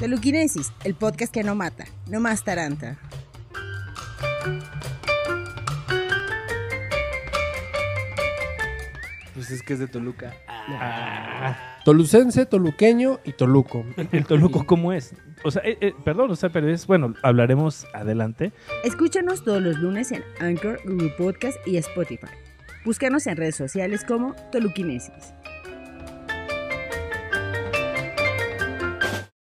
Toluquinesis, el podcast que no mata, no más taranta. Pues es que es de Toluca. Ah, Tolucense, toluqueño y toluco. el Toluco, ¿cómo es? O sea, eh, eh, perdón, o sea, pero es, bueno, hablaremos adelante. Escúchanos todos los lunes en Anchor, Google Podcast y Spotify. Búscanos en redes sociales como Toluquinesis.